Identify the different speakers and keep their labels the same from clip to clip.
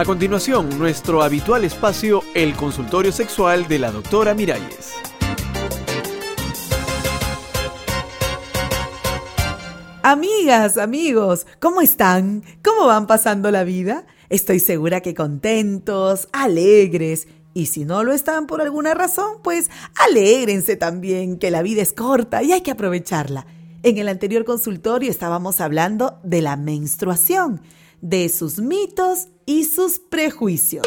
Speaker 1: A continuación, nuestro habitual espacio, el consultorio sexual de la doctora Miralles.
Speaker 2: Amigas, amigos, ¿cómo están? ¿Cómo van pasando la vida? Estoy segura que contentos, alegres. Y si no lo están por alguna razón, pues alégrense también, que la vida es corta y hay que aprovecharla. En el anterior consultorio estábamos hablando de la menstruación, de sus mitos y sus prejuicios.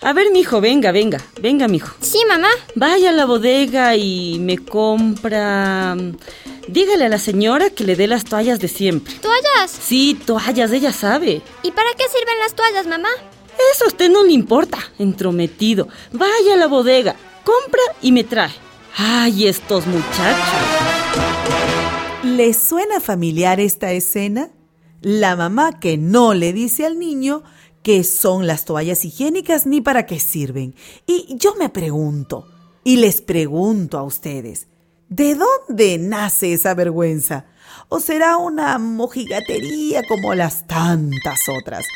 Speaker 3: A ver, mijo, venga, venga, venga, mijo.
Speaker 4: Sí, mamá.
Speaker 3: Vaya a la bodega y me compra. Dígale a la señora que le dé las toallas de siempre.
Speaker 4: ¿Toallas?
Speaker 3: Sí, toallas, ella sabe.
Speaker 4: ¿Y para qué sirven las toallas, mamá?
Speaker 3: Eso a usted no le importa, entrometido. Vaya a la bodega, compra y me trae. Ay, estos muchachos.
Speaker 2: ¿Les suena familiar esta escena? La mamá que no le dice al niño qué son las toallas higiénicas ni para qué sirven. Y yo me pregunto, y les pregunto a ustedes, ¿de dónde nace esa vergüenza? ¿O será una mojigatería como las tantas otras?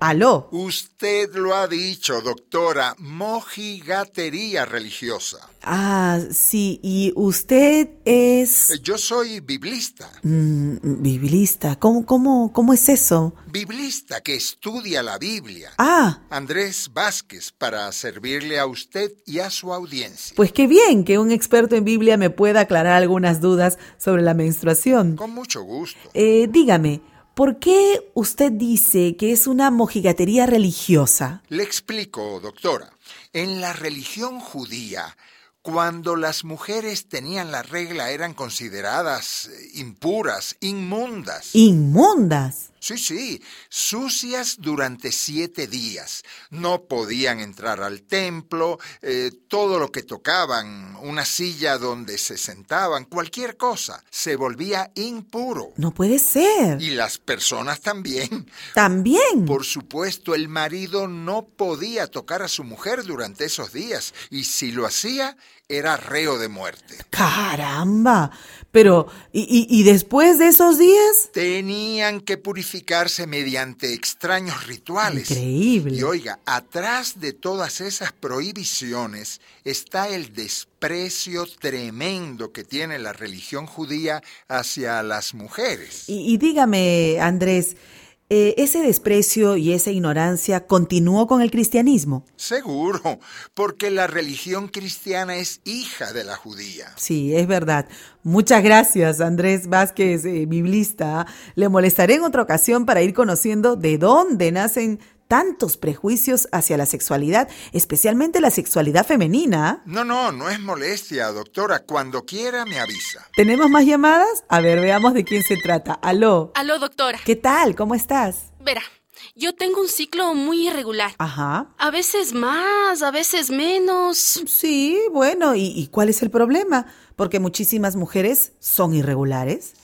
Speaker 2: ¿Aló?
Speaker 5: Usted lo ha dicho, doctora, mojigatería religiosa.
Speaker 2: Ah, sí, y usted es...
Speaker 5: Eh, Yo soy biblista.
Speaker 2: Mm, biblista, ¿Cómo, cómo, ¿cómo es eso?
Speaker 5: Biblista que estudia la Biblia.
Speaker 2: Ah,
Speaker 5: Andrés Vázquez, para servirle a usted y a su audiencia.
Speaker 2: pues qué bien que un experto en Biblia me pueda aclarar algunas dudas sobre la menstruación.
Speaker 5: Con mucho gusto.
Speaker 2: Eh, dígame, ¿por qué usted dice que es una mojigatería religiosa?
Speaker 5: Le explico, doctora. En la religión judía, cuando las mujeres tenían la regla eran consideradas eh, impuras, inmundas.
Speaker 2: Inmundas.
Speaker 5: Sí, sí, sucias durante siete días. No podían entrar al templo, eh, todo lo que tocaban, una silla donde se sentaban, cualquier cosa, se volvía impuro.
Speaker 2: No puede ser.
Speaker 5: Y las personas también.
Speaker 2: También.
Speaker 5: Por supuesto, el marido no podía tocar a su mujer durante esos días, y si lo hacía, era reo de muerte.
Speaker 2: Caramba. Pero, ¿y, y, y después de esos días?
Speaker 5: Tenían que purificarse mediante extraños rituales.
Speaker 2: Increíble.
Speaker 5: Y oiga, atrás de todas esas prohibiciones está el desprecio tremendo que tiene la religión judía hacia las mujeres.
Speaker 2: Y, y dígame, Andrés, eh, ¿ese desprecio y esa ignorancia continuó con el cristianismo?
Speaker 5: Seguro, porque la religión cristiana es hija de la judía.
Speaker 2: Sí, es verdad. Muchas gracias, Andrés Vázquez, eh, biblista. Le molestaré en otra ocasión para ir conociendo de dónde nacen tantos prejuicios hacia la sexualidad, especialmente la sexualidad femenina.
Speaker 5: No, no, no es molestia, doctora. Cuando quiera me avisa.
Speaker 2: ¿Tenemos más llamadas? A ver, veamos de quién se trata. Aló.
Speaker 6: Aló, doctora.
Speaker 2: ¿Qué tal? ¿Cómo estás?
Speaker 6: Verá, yo tengo un ciclo muy irregular.
Speaker 2: Ajá.
Speaker 6: A veces más, a veces menos.
Speaker 2: Sí, bueno, ¿y, y cuál es el problema? Porque muchísimas mujeres son irregulares.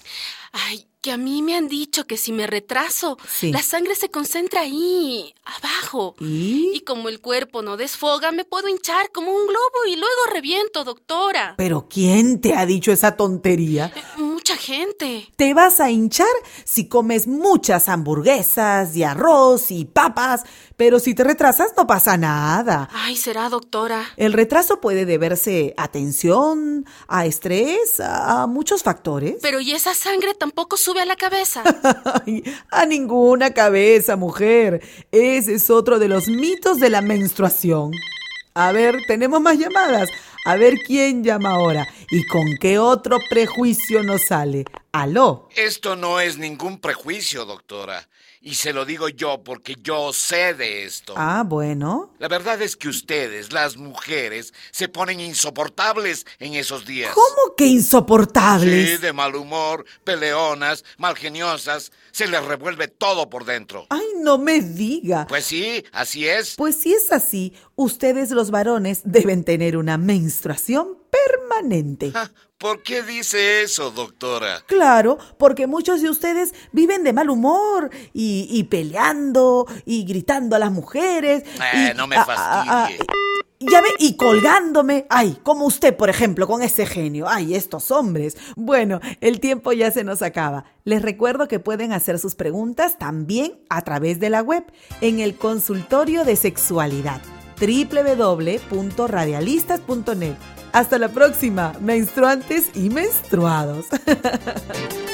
Speaker 6: Ay, que a mí me han dicho que si me retraso,
Speaker 2: Sí.
Speaker 6: la sangre se concentra ahí, abajo.
Speaker 2: ¿Y?
Speaker 6: Y como el cuerpo no desfoga, me puedo hinchar como un globo y luego reviento, doctora.
Speaker 2: ¿Pero quién te ha dicho esa tontería?
Speaker 6: Eh, Mucha gente.
Speaker 2: Te vas a hinchar si comes muchas hamburguesas y arroz y papas, pero si te retrasas no pasa nada.
Speaker 6: Ay, será, doctora.
Speaker 2: El retraso puede deberse a tensión, a estrés, a, a muchos factores.
Speaker 6: Pero ¿y esa sangre tampoco sube a la cabeza?
Speaker 2: A ninguna cabeza, mujer. Ese es otro de los mitos de la menstruación. A ver, tenemos más llamadas. A ver quién llama ahora y con qué otro prejuicio nos sale. Aló.
Speaker 7: Esto no es ningún prejuicio, doctora. Y se lo digo yo porque yo sé de esto.
Speaker 2: Ah, bueno.
Speaker 7: La verdad es que ustedes, las mujeres, se ponen insoportables en esos días.
Speaker 2: ¿Cómo que
Speaker 7: Sí,
Speaker 2: insoportables?
Speaker 7: de mal humor, peleonas, malgeniosas. Se les revuelve todo por dentro.
Speaker 2: Ay, no me diga.
Speaker 7: Pues sí, así es.
Speaker 2: Pues si es así, ustedes los varones deben tener una menstruación permanente.
Speaker 7: Ja, ¿Por qué dice eso, doctora?
Speaker 2: Claro, porque muchos de ustedes viven de mal humor y, y peleando y gritando a las mujeres.
Speaker 7: Eh,
Speaker 2: y-
Speaker 7: no me
Speaker 2: ah,
Speaker 7: fastidie.
Speaker 2: ah, ah, Ya ve, y colgándome. Ay, como usted, por ejemplo, con ese genio. Ay, estos hombres. Bueno, el tiempo ya se nos acaba. Les recuerdo que pueden hacer sus preguntas también a través de la web en el consultorio de sexualidad www.radialistas.net. Hasta la próxima, menstruantes y menstruados.